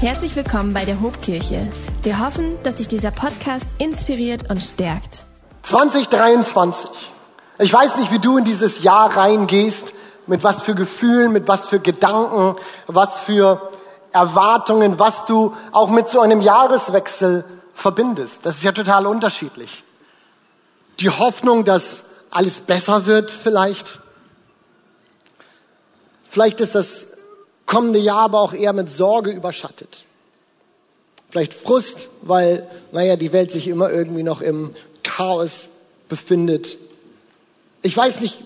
Herzlich willkommen bei der Hobkirche. Wir hoffen, dass dich dieser Podcast inspiriert und stärkt. 2023. Ich weiß nicht, wie du in dieses Jahr reingehst, mit was für Gefühlen, mit was für Gedanken, was für Erwartungen, was du auch mit so einem Jahreswechsel verbindest. Das ist ja total unterschiedlich. Die Hoffnung, dass alles besser wird vielleicht. Vielleicht ist das kommende Jahr aber auch eher mit Sorge überschattet. Vielleicht Frust, weil, naja, die Welt sich immer irgendwie noch im Chaos befindet. Ich weiß nicht,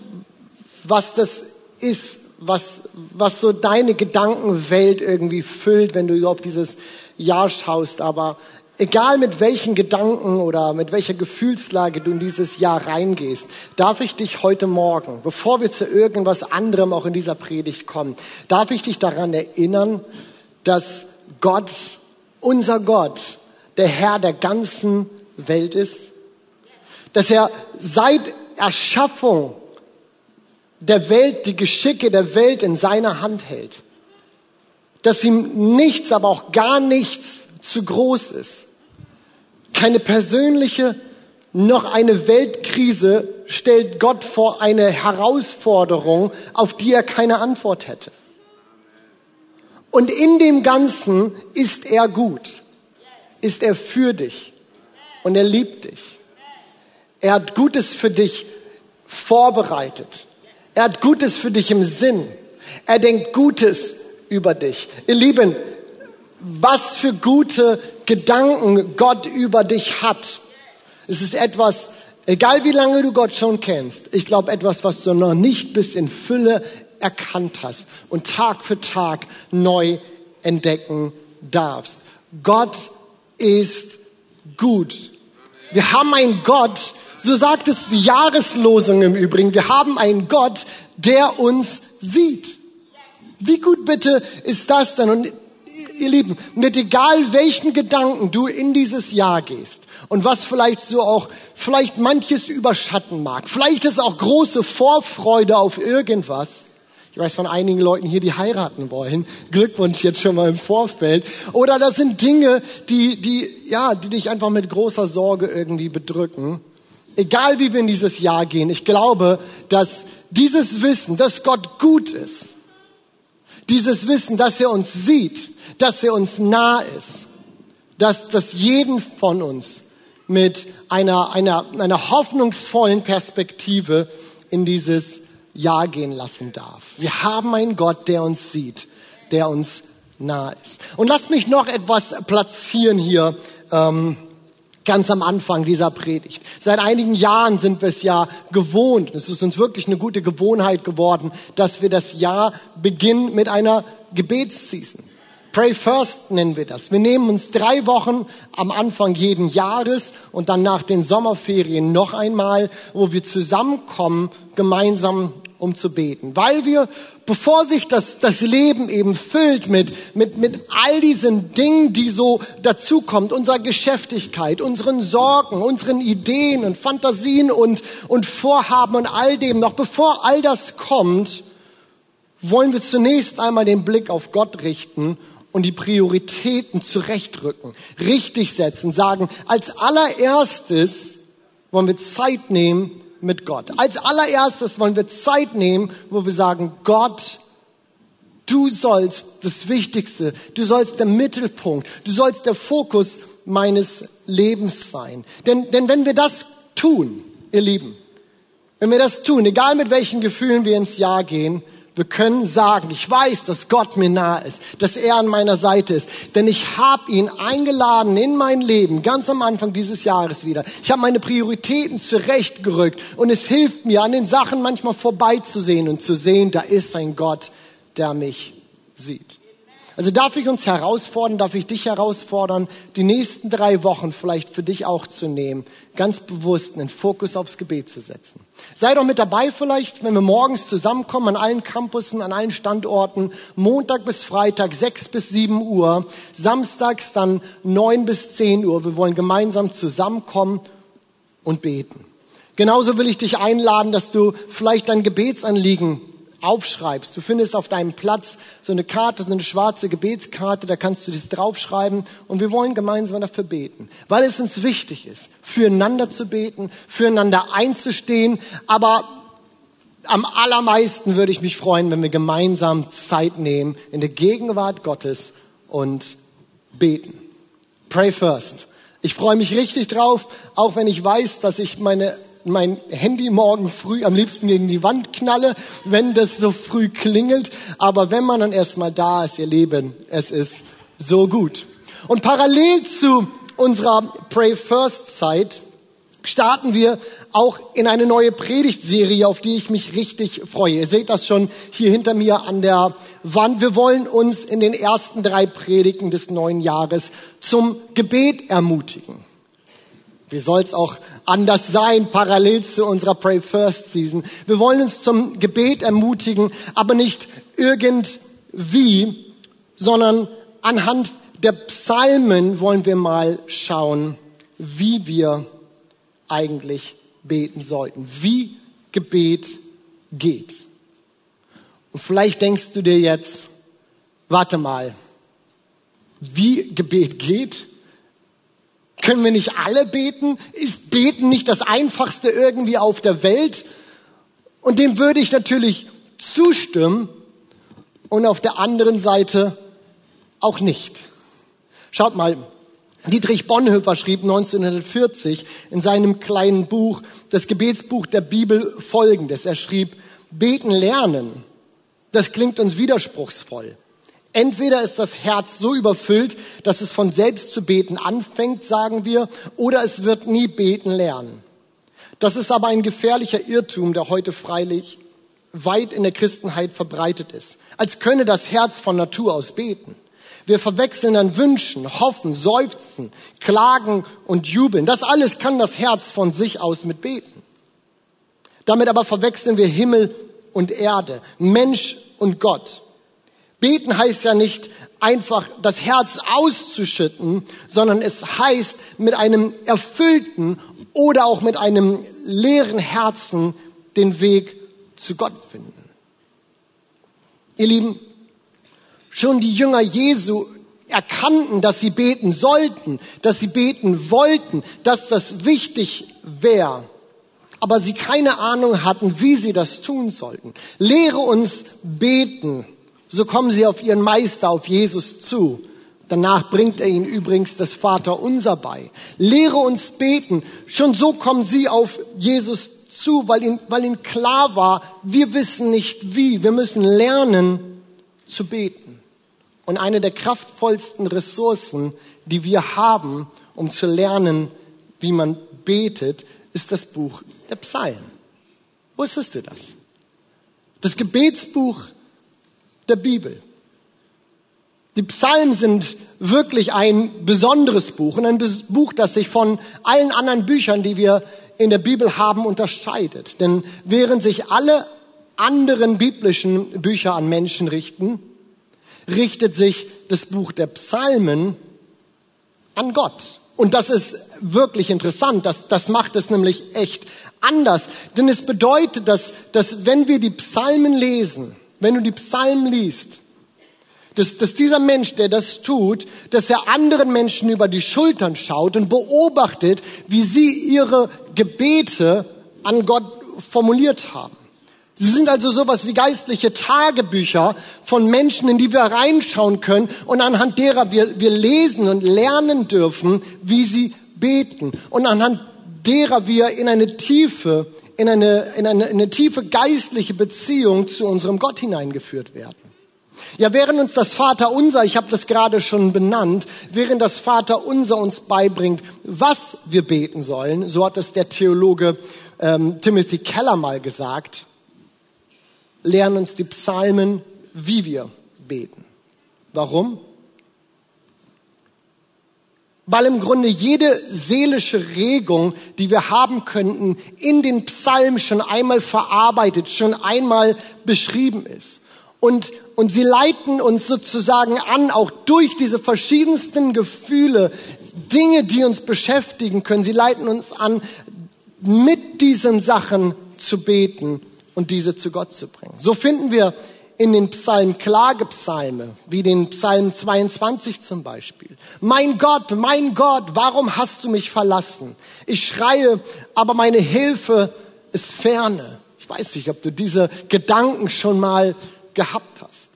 was das ist, was, was so deine Gedankenwelt irgendwie füllt, wenn du auf dieses Jahr schaust, aber Egal mit welchen Gedanken oder mit welcher Gefühlslage du in dieses Jahr reingehst, darf ich dich heute Morgen, bevor wir zu irgendwas anderem auch in dieser Predigt kommen, darf ich dich daran erinnern, dass Gott, unser Gott, der Herr der ganzen Welt ist, dass er seit Erschaffung der Welt, die Geschicke der Welt in seiner Hand hält, dass ihm nichts, aber auch gar nichts zu groß ist. Keine persönliche noch eine Weltkrise stellt Gott vor eine Herausforderung, auf die er keine Antwort hätte. Und in dem Ganzen ist er gut, ist er für dich und er liebt dich. Er hat Gutes für dich vorbereitet. Er hat Gutes für dich im Sinn. Er denkt Gutes über dich. Ihr Lieben, was für gute Gedanken Gott über dich hat. Es ist etwas, egal wie lange du Gott schon kennst, ich glaube etwas, was du noch nicht bis in Fülle erkannt hast und Tag für Tag neu entdecken darfst. Gott ist gut. Wir haben einen Gott, so sagt es die Jahreslosung im Übrigen, wir haben einen Gott, der uns sieht. Wie gut bitte ist das denn? Und ihr Lieben, mit egal welchen Gedanken du in dieses Jahr gehst und was vielleicht so auch, vielleicht manches überschatten mag, vielleicht ist auch große Vorfreude auf irgendwas. Ich weiß von einigen Leuten hier, die heiraten wollen. Glückwunsch jetzt schon mal im Vorfeld. Oder das sind Dinge, die, die, ja, die dich einfach mit großer Sorge irgendwie bedrücken. Egal wie wir in dieses Jahr gehen, ich glaube, dass dieses Wissen, dass Gott gut ist, dieses Wissen, dass er uns sieht, dass er uns nah ist, dass das jeden von uns mit einer, einer, einer hoffnungsvollen Perspektive in dieses Jahr gehen lassen darf. Wir haben einen Gott, der uns sieht, der uns nah ist. Und lasst mich noch etwas platzieren hier. Ähm, ganz am Anfang dieser Predigt. Seit einigen Jahren sind wir es ja gewohnt, es ist uns wirklich eine gute Gewohnheit geworden, dass wir das Jahr beginnen mit einer Gebetsseason. Pray First nennen wir das. Wir nehmen uns drei Wochen am Anfang jeden Jahres und dann nach den Sommerferien noch einmal, wo wir zusammenkommen, gemeinsam um zu beten. Weil wir, bevor sich das, das Leben eben füllt mit, mit, mit all diesen Dingen, die so dazukommt, unserer Geschäftigkeit, unseren Sorgen, unseren Ideen und Fantasien und, und Vorhaben und all dem, noch bevor all das kommt, wollen wir zunächst einmal den Blick auf Gott richten und die Prioritäten zurechtrücken, richtig setzen, sagen, als allererstes wollen wir Zeit nehmen mit Gott. Als allererstes wollen wir Zeit nehmen, wo wir sagen, Gott, du sollst das Wichtigste, du sollst der Mittelpunkt, du sollst der Fokus meines Lebens sein. Denn, denn wenn wir das tun, ihr Lieben, wenn wir das tun, egal mit welchen Gefühlen wir ins Jahr gehen, wir können sagen, ich weiß, dass Gott mir nahe ist, dass er an meiner Seite ist, denn ich habe ihn eingeladen in mein Leben, ganz am Anfang dieses Jahres wieder. Ich habe meine Prioritäten zurechtgerückt und es hilft mir, an den Sachen manchmal vorbeizusehen und zu sehen, da ist ein Gott, der mich sieht. Also darf ich uns herausfordern, darf ich dich herausfordern, die nächsten drei Wochen vielleicht für dich auch zu nehmen, ganz bewusst einen Fokus aufs Gebet zu setzen. Sei doch mit dabei vielleicht, wenn wir morgens zusammenkommen an allen Campussen, an allen Standorten, Montag bis Freitag sechs bis sieben Uhr, samstags dann neun bis zehn Uhr. Wir wollen gemeinsam zusammenkommen und beten. Genauso will ich dich einladen, dass du vielleicht dein Gebetsanliegen aufschreibst. Du findest auf deinem Platz so eine Karte, so eine schwarze Gebetskarte, da kannst du das draufschreiben und wir wollen gemeinsam dafür beten, weil es uns wichtig ist, füreinander zu beten, füreinander einzustehen, aber am allermeisten würde ich mich freuen, wenn wir gemeinsam Zeit nehmen in der Gegenwart Gottes und beten. Pray first. Ich freue mich richtig drauf, auch wenn ich weiß, dass ich meine mein Handy morgen früh am liebsten gegen die Wand knalle, wenn das so früh klingelt. Aber wenn man dann erstmal da ist, ihr Leben, es ist so gut. Und parallel zu unserer Pray First Zeit starten wir auch in eine neue Predigtserie, auf die ich mich richtig freue. Ihr seht das schon hier hinter mir an der Wand. Wir wollen uns in den ersten drei Predigten des neuen Jahres zum Gebet ermutigen. Wie soll es auch anders sein, parallel zu unserer Pray First Season? Wir wollen uns zum Gebet ermutigen, aber nicht irgendwie, sondern anhand der Psalmen wollen wir mal schauen, wie wir eigentlich beten sollten, wie Gebet geht. Und vielleicht denkst du dir jetzt, warte mal, wie Gebet geht? Können wir nicht alle beten? Ist Beten nicht das Einfachste irgendwie auf der Welt? Und dem würde ich natürlich zustimmen und auf der anderen Seite auch nicht. Schaut mal, Dietrich Bonhoeffer schrieb 1940 in seinem kleinen Buch, das Gebetsbuch der Bibel, Folgendes. Er schrieb, beten lernen, das klingt uns widerspruchsvoll. Entweder ist das Herz so überfüllt, dass es von selbst zu beten anfängt, sagen wir, oder es wird nie beten lernen. Das ist aber ein gefährlicher Irrtum, der heute freilich weit in der Christenheit verbreitet ist. Als könne das Herz von Natur aus beten. Wir verwechseln dann Wünschen, Hoffen, Seufzen, Klagen und Jubeln. Das alles kann das Herz von sich aus mit beten. Damit aber verwechseln wir Himmel und Erde, Mensch und Gott. Beten heißt ja nicht einfach das Herz auszuschütten, sondern es heißt mit einem erfüllten oder auch mit einem leeren Herzen den Weg zu Gott finden. Ihr Lieben, schon die Jünger Jesu erkannten, dass sie beten sollten, dass sie beten wollten, dass das wichtig wäre, aber sie keine Ahnung hatten, wie sie das tun sollten. Lehre uns beten, so kommen sie auf ihren Meister, auf Jesus zu. Danach bringt er ihnen übrigens das Vaterunser bei. Lehre uns beten. Schon so kommen sie auf Jesus zu, weil ihnen, weil ihnen klar war, wir wissen nicht wie. Wir müssen lernen zu beten. Und eine der kraftvollsten Ressourcen, die wir haben, um zu lernen, wie man betet, ist das Buch der Psalmen. Wusstest du das? Das Gebetsbuch der Bibel. Die Psalmen sind wirklich ein besonderes Buch und ein Buch, das sich von allen anderen Büchern, die wir in der Bibel haben, unterscheidet. Denn während sich alle anderen biblischen Bücher an Menschen richten, richtet sich das Buch der Psalmen an Gott. Und das ist wirklich interessant. Das, das macht es nämlich echt anders. Denn es bedeutet, dass, dass wenn wir die Psalmen lesen, wenn du die Psalmen liest, dass, dass dieser Mensch, der das tut, dass er anderen Menschen über die Schultern schaut und beobachtet, wie sie ihre Gebete an Gott formuliert haben. Sie sind also sowas wie geistliche Tagebücher von Menschen, in die wir reinschauen können und anhand derer wir, wir lesen und lernen dürfen, wie sie beten und anhand derer wir in eine tiefe in eine, in eine, in eine tiefe geistliche Beziehung zu unserem Gott hineingeführt werden. Ja, während uns das Vater unser, ich habe das gerade schon benannt, während das Vater unser uns beibringt, was wir beten sollen, so hat es der Theologe ähm, Timothy Keller mal gesagt, lernen uns die Psalmen, wie wir beten. Warum? Weil im Grunde jede seelische Regung, die wir haben könnten, in den Psalmen schon einmal verarbeitet, schon einmal beschrieben ist. Und, und sie leiten uns sozusagen an, auch durch diese verschiedensten Gefühle, Dinge, die uns beschäftigen können. Sie leiten uns an, mit diesen Sachen zu beten und diese zu Gott zu bringen. So finden wir in den Psalmen Klagepsalme, wie den Psalm 22 zum Beispiel. Mein Gott, mein Gott, warum hast du mich verlassen? Ich schreie, aber meine Hilfe ist ferne. Ich weiß nicht, ob du diese Gedanken schon mal gehabt hast.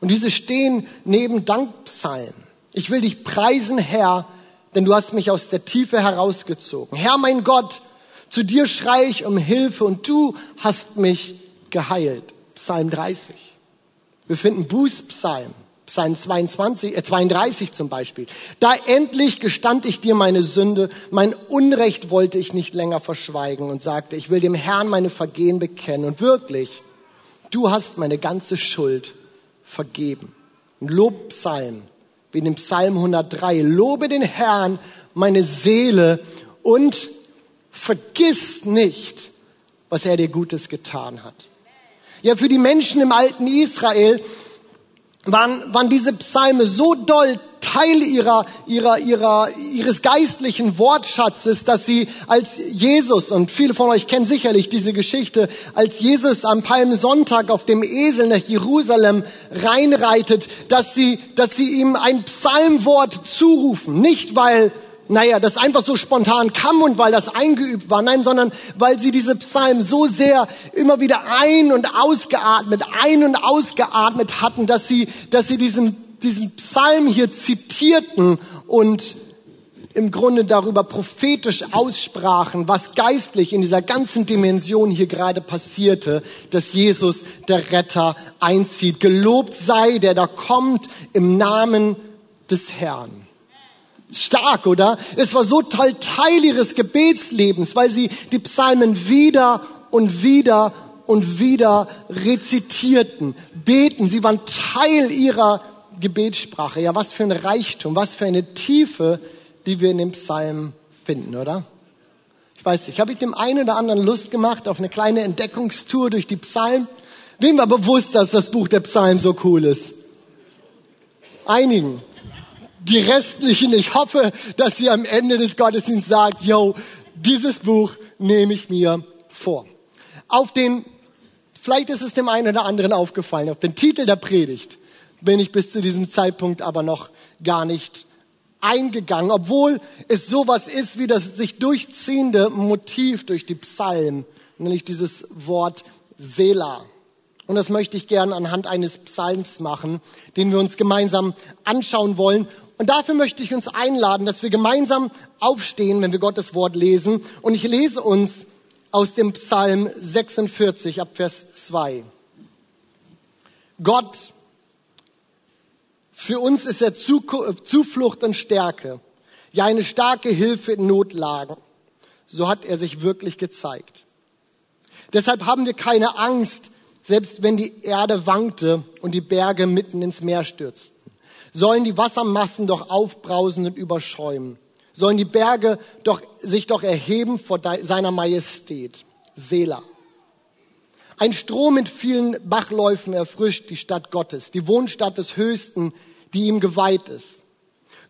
Und diese stehen neben Dankpsalmen. Ich will dich preisen, Herr, denn du hast mich aus der Tiefe herausgezogen. Herr, mein Gott, zu dir schreie ich um Hilfe und du hast mich geheilt. Psalm 30. Wir finden Bußpsalm, Psalm 22, äh 32 zum Beispiel. Da endlich gestand ich dir meine Sünde, mein Unrecht wollte ich nicht länger verschweigen und sagte, ich will dem Herrn meine Vergehen bekennen. Und wirklich, du hast meine ganze Schuld vergeben. Ein Lobpsalm, wie in dem Psalm 103. Lobe den Herrn, meine Seele, und vergiss nicht, was er dir Gutes getan hat. Ja, für die Menschen im alten Israel waren, waren diese Psalme so doll Teil ihrer, ihrer, ihrer, ihres geistlichen Wortschatzes, dass sie als Jesus, und viele von euch kennen sicherlich diese Geschichte, als Jesus am Palmsonntag auf dem Esel nach Jerusalem reinreitet, dass sie, dass sie ihm ein Psalmwort zurufen. Nicht weil naja, das einfach so spontan kam und weil das eingeübt war, nein, sondern weil sie diese Psalmen so sehr immer wieder ein- und ausgeatmet, ein- und ausgeatmet hatten, dass sie, dass sie diesen, diesen Psalm hier zitierten und im Grunde darüber prophetisch aussprachen, was geistlich in dieser ganzen Dimension hier gerade passierte, dass Jesus der Retter einzieht. Gelobt sei, der da kommt im Namen des Herrn. Stark, oder? Es war so toll Teil ihres Gebetslebens, weil sie die Psalmen wieder und wieder und wieder rezitierten, beten. Sie waren Teil ihrer Gebetssprache. Ja, was für ein Reichtum, was für eine Tiefe, die wir in dem Psalm finden, oder? Ich weiß nicht, habe ich dem einen oder anderen Lust gemacht auf eine kleine Entdeckungstour durch die Psalmen? Wem war bewusst, dass das Buch der Psalmen so cool ist? Einigen die restlichen, ich hoffe, dass sie am Ende des Gottesdienstes sagt, yo, dieses Buch nehme ich mir vor. Auf den, vielleicht ist es dem einen oder anderen aufgefallen, auf den Titel der Predigt bin ich bis zu diesem Zeitpunkt aber noch gar nicht eingegangen, obwohl es sowas ist wie das sich durchziehende Motiv durch die Psalmen, nämlich dieses Wort Selah. Und das möchte ich gern anhand eines Psalms machen, den wir uns gemeinsam anschauen wollen. Und dafür möchte ich uns einladen, dass wir gemeinsam aufstehen, wenn wir Gottes Wort lesen. Und ich lese uns aus dem Psalm 46 ab Vers 2. Gott, für uns ist er Zuflucht und Stärke, ja eine starke Hilfe in Notlagen. So hat er sich wirklich gezeigt. Deshalb haben wir keine Angst, selbst wenn die Erde wankte und die Berge mitten ins Meer stürzten sollen die Wassermassen doch aufbrausen und überschäumen, sollen die Berge doch, sich doch erheben vor seiner Majestät. Sela. Ein Strom mit vielen Bachläufen erfrischt die Stadt Gottes, die Wohnstadt des Höchsten, die ihm geweiht ist.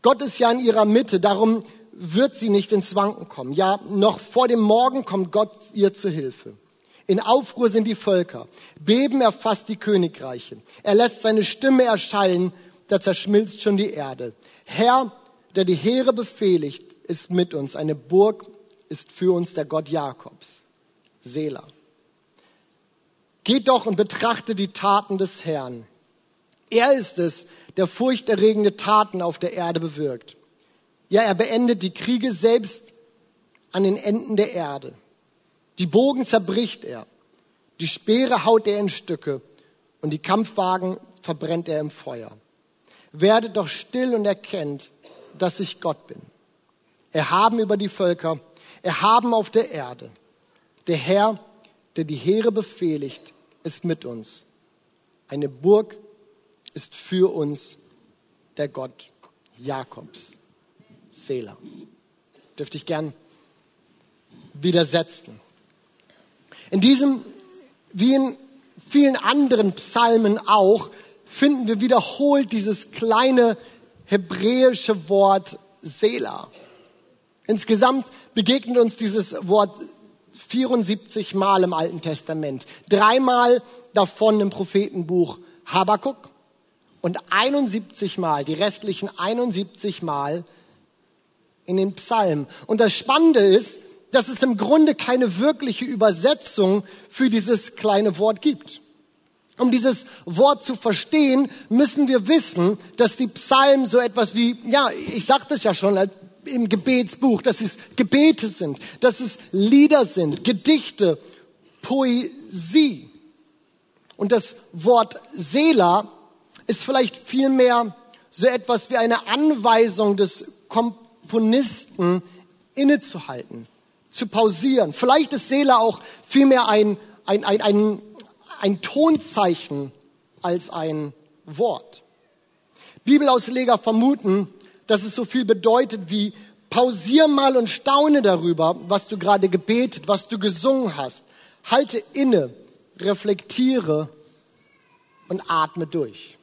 Gott ist ja in ihrer Mitte, darum wird sie nicht ins Wanken kommen. Ja, noch vor dem Morgen kommt Gott ihr zu Hilfe. In Aufruhr sind die Völker. Beben erfasst die Königreiche. Er lässt seine Stimme erschallen da zerschmilzt schon die Erde. Herr, der die Heere befehligt, ist mit uns. Eine Burg ist für uns der Gott Jakobs. Sela. Geht doch und betrachte die Taten des Herrn. Er ist es, der furchterregende Taten auf der Erde bewirkt. Ja, er beendet die Kriege selbst an den Enden der Erde. Die Bogen zerbricht er. Die Speere haut er in Stücke und die Kampfwagen verbrennt er im Feuer werdet doch still und erkennt, dass ich Gott bin. Erhaben über die Völker, erhaben auf der Erde. Der Herr, der die Heere befehligt, ist mit uns. Eine Burg ist für uns der Gott Jakobs. Selah. Dürfte ich gern widersetzen. In diesem, wie in vielen anderen Psalmen auch, finden wir wiederholt dieses kleine hebräische Wort Sela. Insgesamt begegnet uns dieses Wort 74 Mal im Alten Testament. Dreimal davon im Prophetenbuch Habakuk und 71 Mal, die restlichen 71 Mal in den Psalmen. Und das Spannende ist, dass es im Grunde keine wirkliche Übersetzung für dieses kleine Wort gibt. Um dieses Wort zu verstehen, müssen wir wissen, dass die Psalmen so etwas wie, ja, ich sagte es ja schon im Gebetsbuch, dass es Gebete sind, dass es Lieder sind, Gedichte, Poesie. Und das Wort Sela ist vielleicht vielmehr so etwas wie eine Anweisung des Komponisten innezuhalten, zu pausieren. Vielleicht ist Seele auch vielmehr ein, ein, ein, ein, ein Tonzeichen als ein Wort. Bibelausleger vermuten, dass es so viel bedeutet wie pausier mal und staune darüber, was du gerade gebetet, was du gesungen hast. Halte inne, reflektiere und atme durch.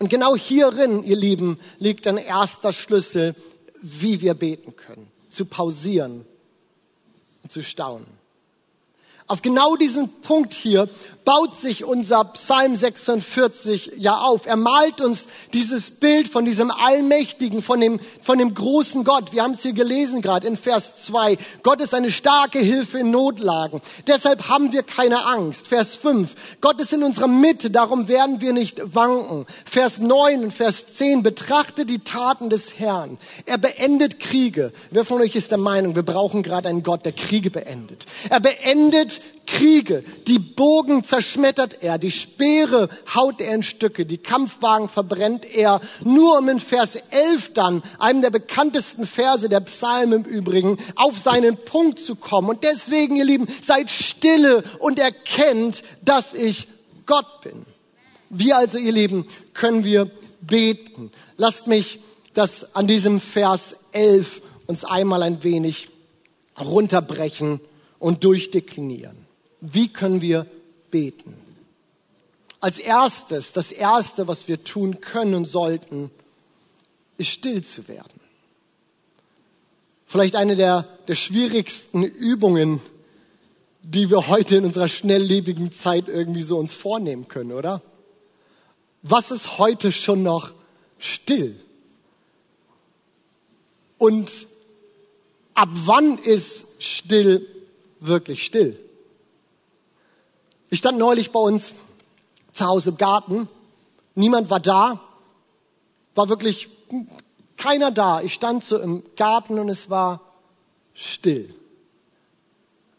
Und genau hierin, ihr Lieben, liegt ein erster Schlüssel, wie wir beten können. Zu pausieren und zu staunen. Auf genau diesen Punkt hier baut sich unser Psalm 46 ja auf. Er malt uns dieses Bild von diesem Allmächtigen, von dem, von dem großen Gott. Wir haben es hier gelesen gerade in Vers 2. Gott ist eine starke Hilfe in Notlagen. Deshalb haben wir keine Angst. Vers 5. Gott ist in unserer Mitte, darum werden wir nicht wanken. Vers 9 und Vers 10. Betrachte die Taten des Herrn. Er beendet Kriege. Wer von euch ist der Meinung, wir brauchen gerade einen Gott, der Kriege beendet? Er beendet Kriege, die Bogen zerschmettert er, die Speere haut er in Stücke, die Kampfwagen verbrennt er, nur um in Vers 11 dann, einem der bekanntesten Verse der Psalmen im Übrigen, auf seinen Punkt zu kommen. Und deswegen, ihr Lieben, seid stille und erkennt, dass ich Gott bin. Wir also, ihr Lieben, können wir beten. Lasst mich das an diesem Vers 11 uns einmal ein wenig runterbrechen und durchdeklinieren. Wie können wir beten? Als erstes, das erste, was wir tun können und sollten, ist still zu werden. Vielleicht eine der, der schwierigsten Übungen, die wir heute in unserer schnelllebigen Zeit irgendwie so uns vornehmen können, oder? Was ist heute schon noch still? Und ab wann ist still wirklich still? Ich stand neulich bei uns zu Hause im Garten. Niemand war da. War wirklich keiner da. Ich stand so im Garten und es war still.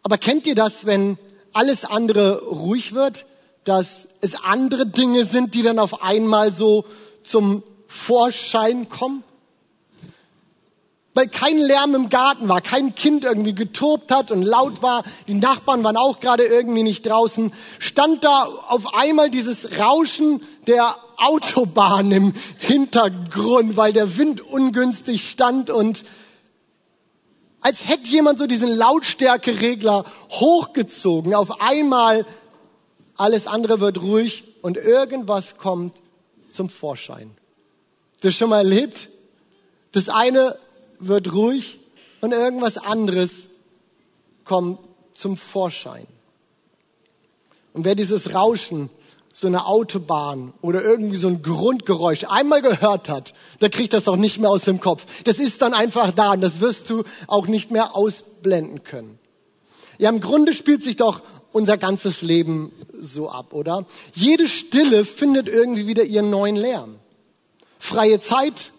Aber kennt ihr das, wenn alles andere ruhig wird, dass es andere Dinge sind, die dann auf einmal so zum Vorschein kommen? Weil kein Lärm im Garten war, kein Kind irgendwie getobt hat und laut war, die Nachbarn waren auch gerade irgendwie nicht draußen, stand da auf einmal dieses Rauschen der Autobahn im Hintergrund, weil der Wind ungünstig stand und als hätte jemand so diesen Lautstärkeregler hochgezogen. Auf einmal alles andere wird ruhig und irgendwas kommt zum Vorschein. Das schon mal erlebt? Das eine wird ruhig und irgendwas anderes kommt zum Vorschein. Und wer dieses Rauschen, so eine Autobahn oder irgendwie so ein Grundgeräusch einmal gehört hat, der kriegt das auch nicht mehr aus dem Kopf. Das ist dann einfach da und das wirst du auch nicht mehr ausblenden können. Ja, im Grunde spielt sich doch unser ganzes Leben so ab, oder? Jede Stille findet irgendwie wieder ihren neuen Lärm. Freie Zeit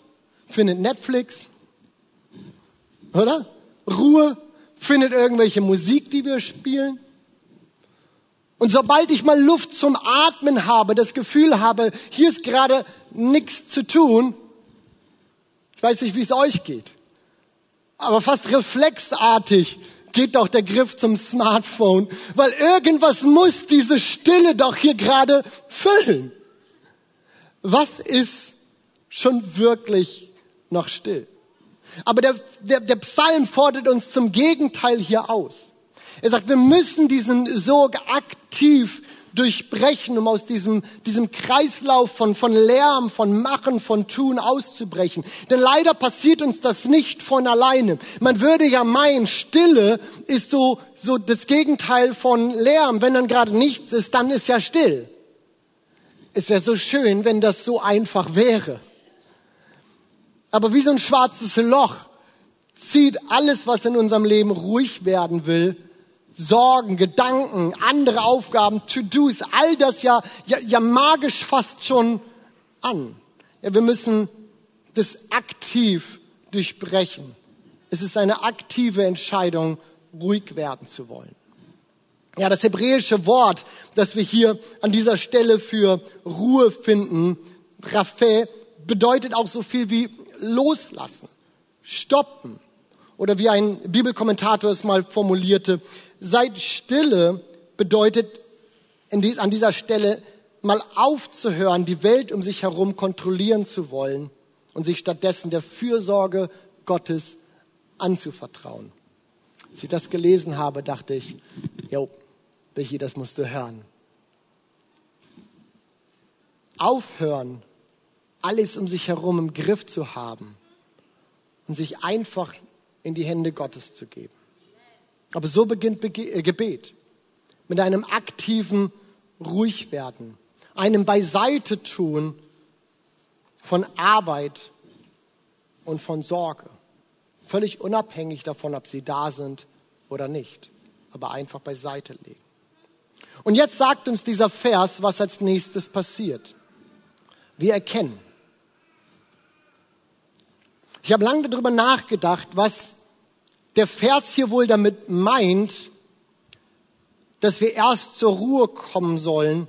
findet Netflix, oder? Ruhe findet irgendwelche Musik, die wir spielen. Und sobald ich mal Luft zum Atmen habe, das Gefühl habe, hier ist gerade nichts zu tun, ich weiß nicht, wie es euch geht, aber fast reflexartig geht doch der Griff zum Smartphone, weil irgendwas muss diese Stille doch hier gerade füllen. Was ist schon wirklich noch still? Aber der, der, der Psalm fordert uns zum Gegenteil hier aus. Er sagt, wir müssen diesen Sog aktiv durchbrechen, um aus diesem, diesem Kreislauf von, von Lärm, von Machen, von Tun auszubrechen. Denn leider passiert uns das nicht von alleine. Man würde ja meinen, Stille ist so, so das Gegenteil von Lärm. Wenn dann gerade nichts ist, dann ist ja still. Es wäre so schön, wenn das so einfach wäre. Aber wie so ein schwarzes Loch zieht alles, was in unserem Leben ruhig werden will, Sorgen, Gedanken, andere Aufgaben, To-Dos, all das ja, ja, ja magisch fast schon an. Ja, wir müssen das aktiv durchbrechen. Es ist eine aktive Entscheidung, ruhig werden zu wollen. Ja, das hebräische Wort, das wir hier an dieser Stelle für Ruhe finden, Raphael, bedeutet auch so viel wie loslassen, stoppen. Oder wie ein Bibelkommentator es mal formulierte, Seid stille bedeutet an dieser Stelle mal aufzuhören, die Welt um sich herum kontrollieren zu wollen und sich stattdessen der Fürsorge Gottes anzuvertrauen. Als ich das gelesen habe, dachte ich, jo, Michi, das musst du hören. Aufhören, alles um sich herum im Griff zu haben und sich einfach in die Hände Gottes zu geben. Aber so beginnt äh, Gebet. Mit einem aktiven Ruhigwerden, einem Beiseite tun von Arbeit und von Sorge. Völlig unabhängig davon, ob sie da sind oder nicht. Aber einfach beiseite legen. Und jetzt sagt uns dieser Vers, was als nächstes passiert. Wir erkennen. Ich habe lange darüber nachgedacht, was der Vers hier wohl damit meint, dass wir erst zur Ruhe kommen sollen,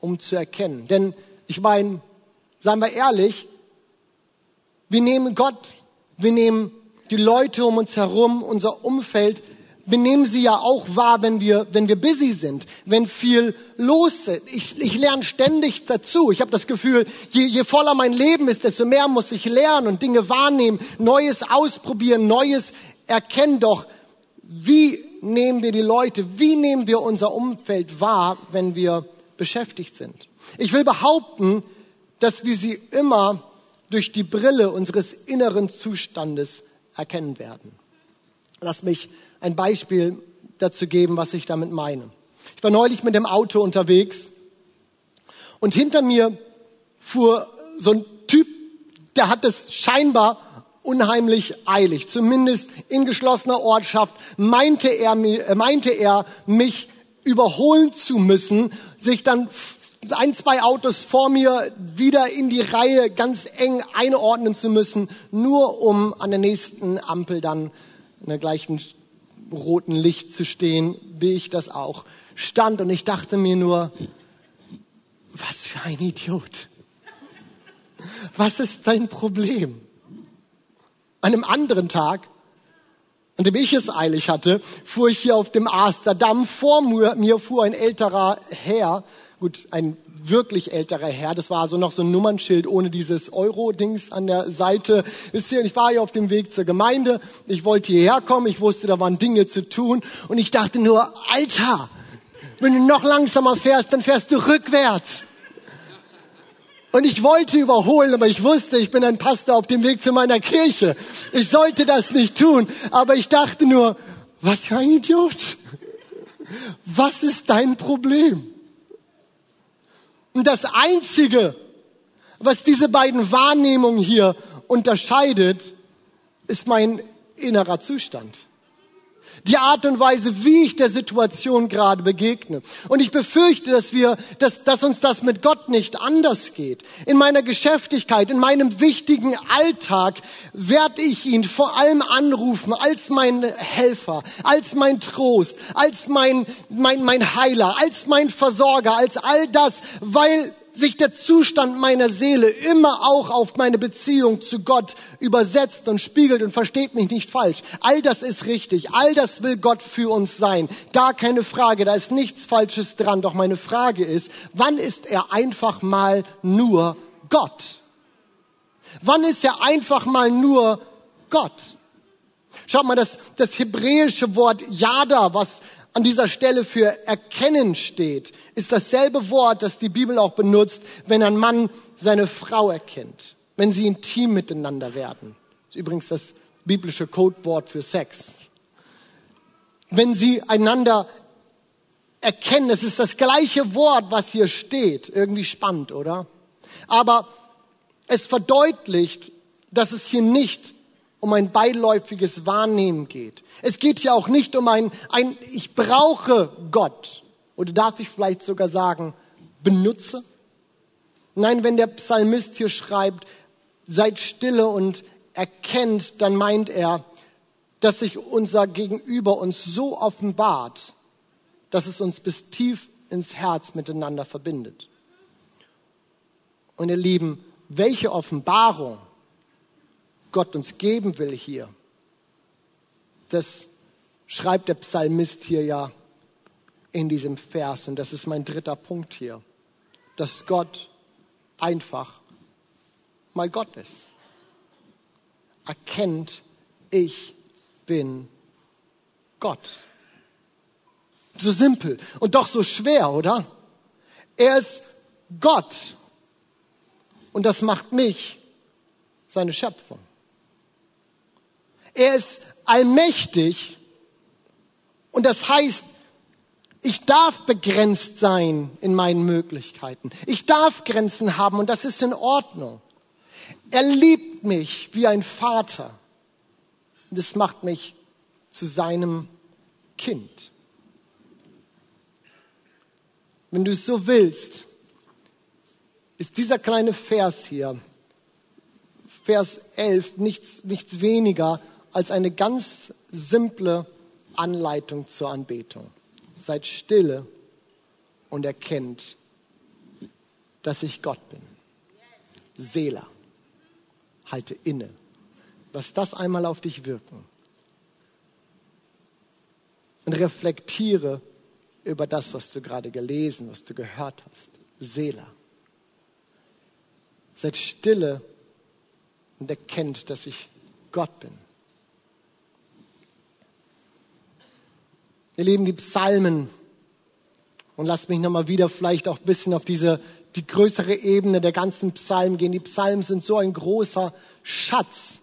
um zu erkennen. Denn ich meine, seien wir ehrlich, wir nehmen Gott, wir nehmen die Leute um uns herum, unser Umfeld, wir nehmen sie ja auch wahr, wenn wir, wenn wir busy sind, wenn viel los ist. Ich, ich lerne ständig dazu. Ich habe das Gefühl, je, je voller mein Leben ist, desto mehr muss ich lernen und Dinge wahrnehmen, Neues ausprobieren, Neues erkenn doch, wie nehmen wir die Leute, wie nehmen wir unser Umfeld wahr, wenn wir beschäftigt sind. Ich will behaupten, dass wir sie immer durch die Brille unseres inneren Zustandes erkennen werden. Lass mich ein Beispiel dazu geben, was ich damit meine. Ich war neulich mit dem Auto unterwegs und hinter mir fuhr so ein Typ, der hat es scheinbar unheimlich eilig. Zumindest in geschlossener Ortschaft meinte er, äh, meinte er mich überholen zu müssen, sich dann ein, zwei Autos vor mir wieder in die Reihe ganz eng einordnen zu müssen, nur um an der nächsten Ampel dann in der gleichen roten Licht zu stehen, wie ich das auch stand. Und ich dachte mir nur, was für ein Idiot. Was ist dein Problem? An einem anderen Tag, an dem ich es eilig hatte, fuhr ich hier auf dem Asterdamm. Vor mir fuhr ein älterer Herr, gut, ein wirklich älterer Herr. Das war so noch so ein Nummernschild ohne dieses Euro-Dings an der Seite. Wisst ihr, ich war hier auf dem Weg zur Gemeinde. Ich wollte hierher kommen. Ich wusste, da waren Dinge zu tun. Und ich dachte nur, Alter, wenn du noch langsamer fährst, dann fährst du rückwärts. Und ich wollte überholen, aber ich wusste, ich bin ein Pastor auf dem Weg zu meiner Kirche. Ich sollte das nicht tun. Aber ich dachte nur, was für ein Idiot. Was ist dein Problem? Und das Einzige, was diese beiden Wahrnehmungen hier unterscheidet, ist mein innerer Zustand. Die Art und Weise, wie ich der Situation gerade begegne. Und ich befürchte, dass wir, dass, dass uns das mit Gott nicht anders geht. In meiner Geschäftigkeit, in meinem wichtigen Alltag werde ich ihn vor allem anrufen als mein Helfer, als mein Trost, als mein, mein, mein Heiler, als mein Versorger, als all das, weil sich der Zustand meiner Seele immer auch auf meine Beziehung zu Gott übersetzt und spiegelt und versteht mich nicht falsch. All das ist richtig. All das will Gott für uns sein. Gar keine Frage. Da ist nichts Falsches dran. Doch meine Frage ist, wann ist er einfach mal nur Gott? Wann ist er einfach mal nur Gott? Schaut mal, das, das hebräische Wort Yada, was an dieser Stelle für erkennen steht, ist dasselbe Wort, das die Bibel auch benutzt, wenn ein Mann seine Frau erkennt, wenn sie intim miteinander werden. Das ist übrigens das biblische Codewort für Sex. Wenn sie einander erkennen, es ist das gleiche Wort, was hier steht. Irgendwie spannend, oder? Aber es verdeutlicht, dass es hier nicht um ein beiläufiges Wahrnehmen geht. Es geht hier auch nicht um ein, ein ich brauche Gott. Oder darf ich vielleicht sogar sagen, benutze? Nein, wenn der Psalmist hier schreibt, seid stille und erkennt, dann meint er, dass sich unser Gegenüber uns so offenbart, dass es uns bis tief ins Herz miteinander verbindet. Und ihr Lieben, welche Offenbarung Gott uns geben will hier, das schreibt der Psalmist hier ja in diesem Vers. Und das ist mein dritter Punkt hier, dass Gott einfach mal Gott ist. Erkennt, ich bin Gott. So simpel und doch so schwer, oder? Er ist Gott. Und das macht mich seine Schöpfung. Er ist allmächtig und das heißt, ich darf begrenzt sein in meinen Möglichkeiten. Ich darf Grenzen haben und das ist in Ordnung. Er liebt mich wie ein Vater. Und das macht mich zu seinem Kind. Wenn du es so willst, ist dieser kleine Vers hier, Vers 11, nichts, nichts weniger als eine ganz simple Anleitung zur Anbetung. Seid stille und erkennt, dass ich Gott bin. Seela, halte inne. Lass das einmal auf dich wirken. Und reflektiere über das, was du gerade gelesen, was du gehört hast. Seela. Seid stille und erkennt, dass ich Gott bin. Ihr Lieben, die Psalmen, und lasst mich nochmal wieder vielleicht auch ein bisschen auf diese, die größere Ebene der ganzen Psalmen gehen. Die Psalmen sind so ein großer Schatz,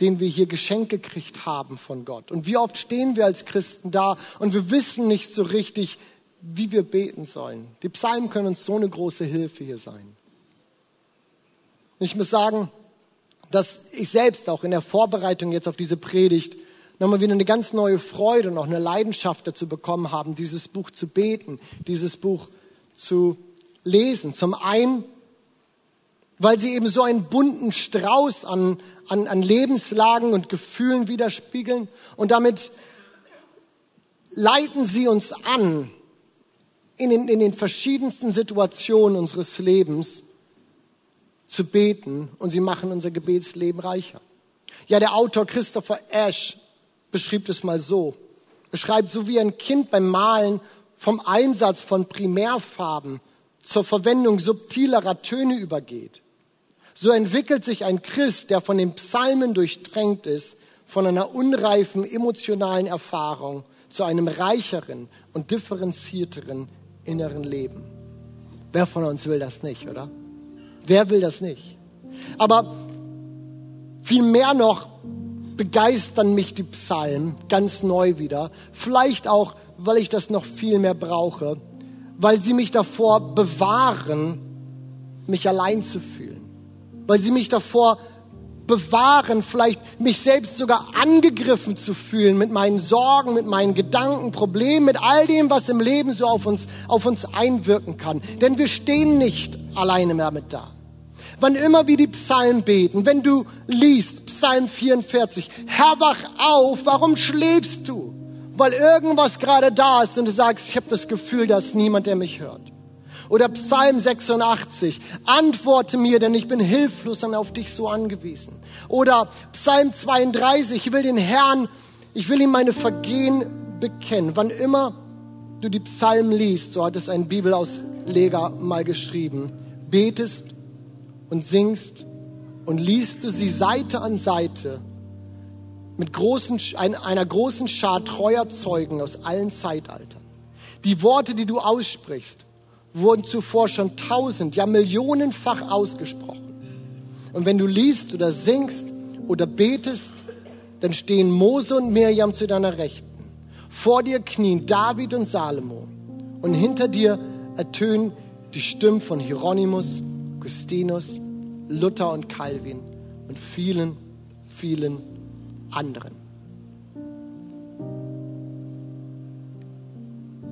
den wir hier geschenkt gekriegt haben von Gott. Und wie oft stehen wir als Christen da und wir wissen nicht so richtig, wie wir beten sollen. Die Psalmen können uns so eine große Hilfe hier sein. Ich muss sagen, dass ich selbst auch in der Vorbereitung jetzt auf diese Predigt nochmal wieder eine ganz neue Freude und auch eine Leidenschaft dazu bekommen haben, dieses Buch zu beten, dieses Buch zu lesen. Zum einen, weil sie eben so einen bunten Strauß an, an, an Lebenslagen und Gefühlen widerspiegeln und damit leiten sie uns an, in den, in den verschiedensten Situationen unseres Lebens zu beten und sie machen unser Gebetsleben reicher. Ja, der Autor Christopher Ash beschrieb es mal so. Er schreibt, so wie ein Kind beim Malen vom Einsatz von Primärfarben zur Verwendung subtilerer Töne übergeht. So entwickelt sich ein Christ, der von den Psalmen durchdrängt ist, von einer unreifen emotionalen Erfahrung zu einem reicheren und differenzierteren inneren Leben. Wer von uns will das nicht, oder? Wer will das nicht? Aber viel mehr noch begeistern mich die Psalmen ganz neu wieder. Vielleicht auch, weil ich das noch viel mehr brauche, weil sie mich davor bewahren, mich allein zu fühlen. Weil sie mich davor bewahren, vielleicht mich selbst sogar angegriffen zu fühlen mit meinen Sorgen, mit meinen Gedanken, Problemen, mit all dem, was im Leben so auf uns, auf uns einwirken kann. Denn wir stehen nicht alleine damit da wann immer wir die Psalmen beten, wenn du liest, Psalm 44, Herr, wach auf, warum schläfst du? Weil irgendwas gerade da ist und du sagst, ich habe das Gefühl, da ist niemand, der mich hört. Oder Psalm 86, antworte mir, denn ich bin hilflos und auf dich so angewiesen. Oder Psalm 32, ich will den Herrn, ich will ihm meine Vergehen bekennen. Wann immer du die Psalmen liest, so hat es ein Bibelausleger mal geschrieben, betest und singst und liest du sie Seite an Seite, mit großen, einer großen Schar treuer Zeugen aus allen Zeitaltern. Die Worte, die du aussprichst, wurden zuvor schon tausend, ja millionenfach ausgesprochen. Und wenn du liest oder singst oder betest, dann stehen Mose und Mirjam zu deiner Rechten. Vor dir knien David und Salomo. Und hinter dir ertönen die Stimmen von Hieronymus, Augustinus, Luther und Calvin und vielen, vielen anderen.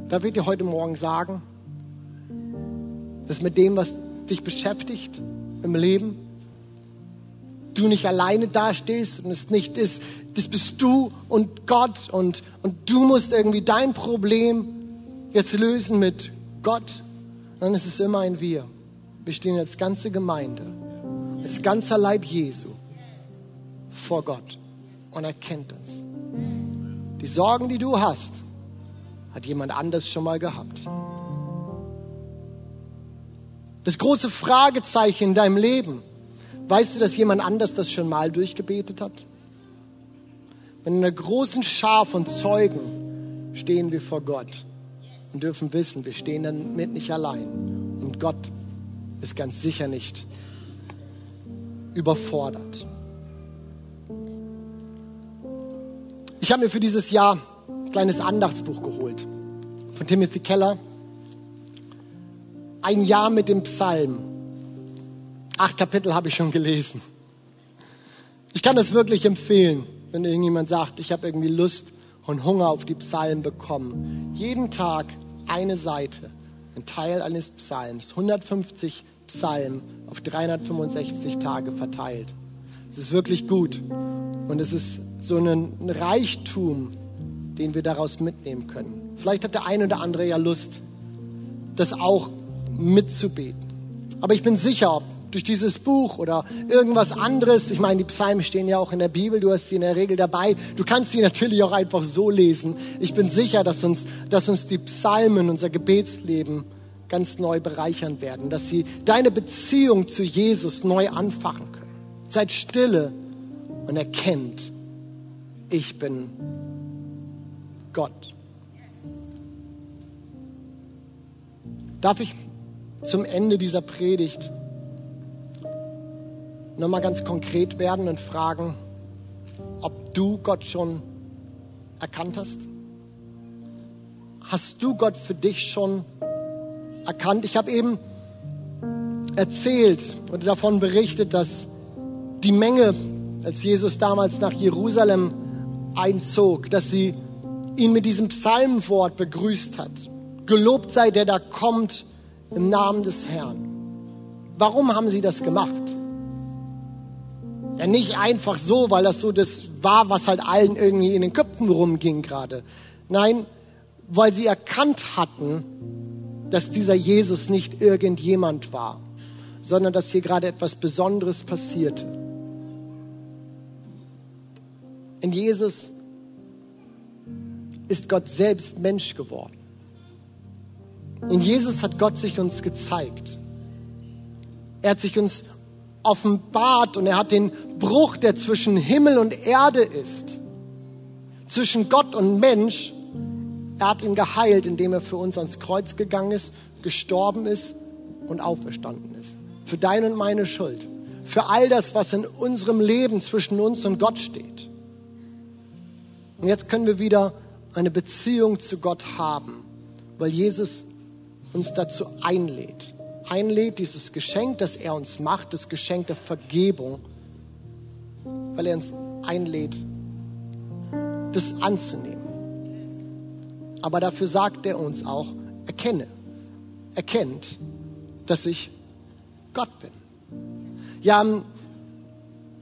Da wird dir heute Morgen sagen, dass mit dem, was dich beschäftigt im Leben, du nicht alleine dastehst und es nicht ist, das bist du und Gott und, und du musst irgendwie dein Problem jetzt lösen mit Gott, dann ist es immer ein Wir. Wir stehen als ganze Gemeinde, als ganzer Leib Jesu vor Gott und er kennt uns. Die Sorgen, die du hast, hat jemand anders schon mal gehabt. Das große Fragezeichen in deinem Leben, weißt du, dass jemand anders das schon mal durchgebetet hat? In einer großen Schar von Zeugen stehen wir vor Gott und dürfen wissen, wir stehen damit nicht allein. Und Gott ist ganz sicher nicht überfordert. Ich habe mir für dieses Jahr ein kleines Andachtsbuch geholt von Timothy Keller. Ein Jahr mit dem Psalm. Acht Kapitel habe ich schon gelesen. Ich kann das wirklich empfehlen, wenn irgendjemand sagt, ich habe irgendwie Lust und Hunger auf die Psalmen bekommen. Jeden Tag eine Seite, ein Teil eines Psalms, 150 Psalmen auf 365 Tage verteilt. Es ist wirklich gut und es ist so ein Reichtum, den wir daraus mitnehmen können. Vielleicht hat der eine oder andere ja Lust, das auch mitzubeten. Aber ich bin sicher, durch dieses Buch oder irgendwas anderes, ich meine, die Psalmen stehen ja auch in der Bibel, du hast sie in der Regel dabei, du kannst sie natürlich auch einfach so lesen. Ich bin sicher, dass uns, dass uns die Psalmen, unser Gebetsleben ganz neu bereichern werden, dass sie deine Beziehung zu Jesus neu anfachen können. Seid stille und erkennt, ich bin Gott. Darf ich zum Ende dieser Predigt nochmal ganz konkret werden und fragen, ob du Gott schon erkannt hast? Hast du Gott für dich schon erkannt? Ich habe eben erzählt und davon berichtet, dass die Menge, als Jesus damals nach Jerusalem einzog, dass sie ihn mit diesem Psalmwort begrüßt hat. Gelobt sei der da kommt im Namen des Herrn. Warum haben sie das gemacht? Ja, nicht einfach so, weil das so das war, was halt allen irgendwie in den Köpfen rumging gerade. Nein, weil sie erkannt hatten, dass dieser Jesus nicht irgendjemand war, sondern dass hier gerade etwas Besonderes passierte. In Jesus ist Gott selbst Mensch geworden. In Jesus hat Gott sich uns gezeigt. Er hat sich uns offenbart und er hat den Bruch, der zwischen Himmel und Erde ist, zwischen Gott und Mensch, er hat ihn geheilt, indem er für uns ans Kreuz gegangen ist, gestorben ist und auferstanden ist. Für deine und meine Schuld. Für all das, was in unserem Leben zwischen uns und Gott steht. Und jetzt können wir wieder eine Beziehung zu Gott haben, weil Jesus uns dazu einlädt. Einlädt, dieses Geschenk, das er uns macht, das Geschenk der Vergebung, weil er uns einlädt, das anzunehmen. Aber dafür sagt er uns auch, erkenne, erkennt, dass ich Gott bin. Ja, im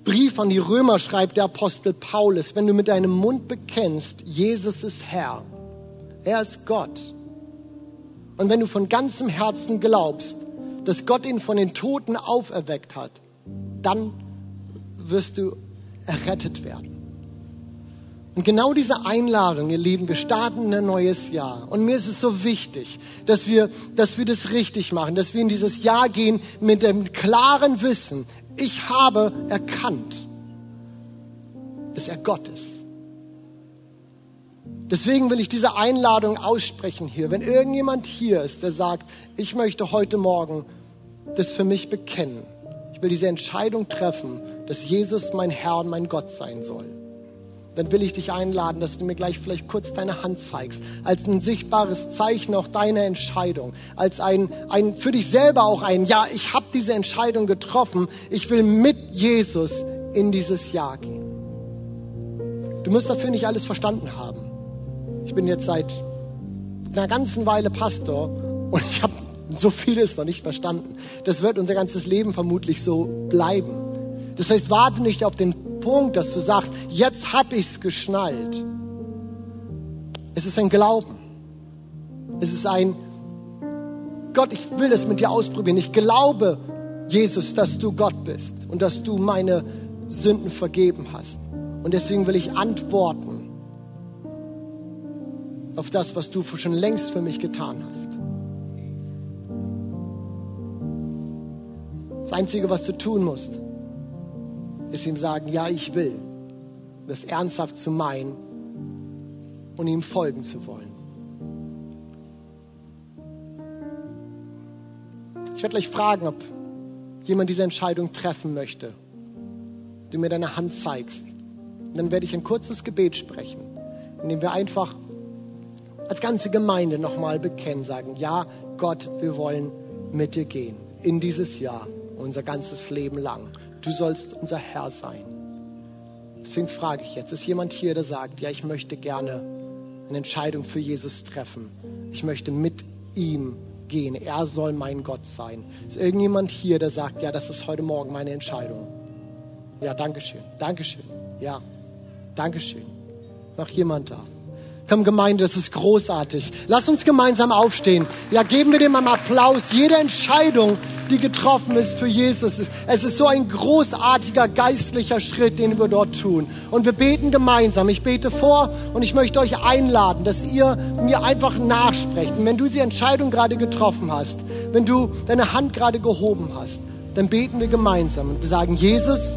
Brief an die Römer schreibt der Apostel Paulus, wenn du mit deinem Mund bekennst, Jesus ist Herr, er ist Gott. Und wenn du von ganzem Herzen glaubst, dass Gott ihn von den Toten auferweckt hat, dann wirst du errettet werden. Und genau diese Einladung, ihr Lieben, wir starten ein neues Jahr. Und mir ist es so wichtig, dass wir, dass wir das richtig machen, dass wir in dieses Jahr gehen mit dem klaren Wissen, ich habe erkannt, dass er Gott ist. Deswegen will ich diese Einladung aussprechen hier. Wenn irgendjemand hier ist, der sagt, ich möchte heute Morgen das für mich bekennen. Ich will diese Entscheidung treffen, dass Jesus mein Herr und mein Gott sein soll. Dann will ich dich einladen, dass du mir gleich vielleicht kurz deine Hand zeigst, als ein sichtbares Zeichen auch deiner Entscheidung, als ein, ein für dich selber auch ein, ja, ich habe diese Entscheidung getroffen, ich will mit Jesus in dieses Jahr gehen. Du musst dafür nicht alles verstanden haben. Ich bin jetzt seit einer ganzen Weile Pastor und ich habe so vieles noch nicht verstanden. Das wird unser ganzes Leben vermutlich so bleiben. Das heißt, warte nicht auf den Punkt, dass du sagst, jetzt habe ich es geschnallt. Es ist ein Glauben. Es ist ein, Gott, ich will das mit dir ausprobieren. Ich glaube, Jesus, dass du Gott bist und dass du meine Sünden vergeben hast. Und deswegen will ich antworten auf das, was du schon längst für mich getan hast. Einzige, was du tun musst, ist ihm sagen, ja, ich will, das ernsthaft zu meinen und ihm folgen zu wollen. Ich werde gleich fragen, ob jemand diese Entscheidung treffen möchte. Du mir deine Hand zeigst. Und dann werde ich ein kurzes Gebet sprechen, in dem wir einfach als ganze Gemeinde nochmal bekennen, sagen, ja, Gott, wir wollen mit dir gehen in dieses Jahr, unser ganzes Leben lang. Du sollst unser Herr sein. Deswegen frage ich jetzt, ist jemand hier, der sagt, ja, ich möchte gerne eine Entscheidung für Jesus treffen. Ich möchte mit ihm gehen. Er soll mein Gott sein. Ist irgendjemand hier, der sagt, ja, das ist heute Morgen meine Entscheidung? Ja, Dankeschön. Dankeschön. Ja, Dankeschön. Noch jemand da? Komm, Gemeinde, das ist großartig. Lass uns gemeinsam aufstehen. Ja, geben wir dem einen Applaus. Jede Entscheidung, die getroffen ist für Jesus. Es ist so ein großartiger geistlicher Schritt, den wir dort tun. Und wir beten gemeinsam. Ich bete vor und ich möchte euch einladen, dass ihr mir einfach nachsprecht. Und wenn du die Entscheidung gerade getroffen hast, wenn du deine Hand gerade gehoben hast, dann beten wir gemeinsam und wir sagen, Jesus,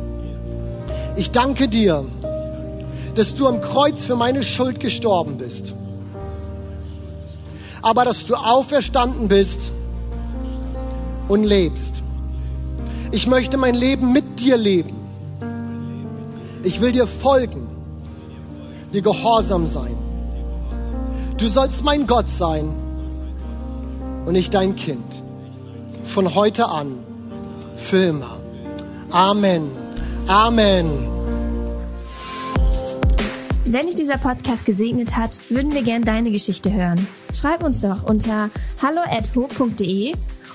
ich danke dir dass du am Kreuz für meine Schuld gestorben bist. Aber dass du auferstanden bist und lebst. Ich möchte mein Leben mit dir leben. Ich will dir folgen, dir gehorsam sein. Du sollst mein Gott sein und ich dein Kind. Von heute an, für immer. Amen. Amen. Wenn dich dieser Podcast gesegnet hat, würden wir gern deine Geschichte hören. Schreib uns doch unter hallo@ho.de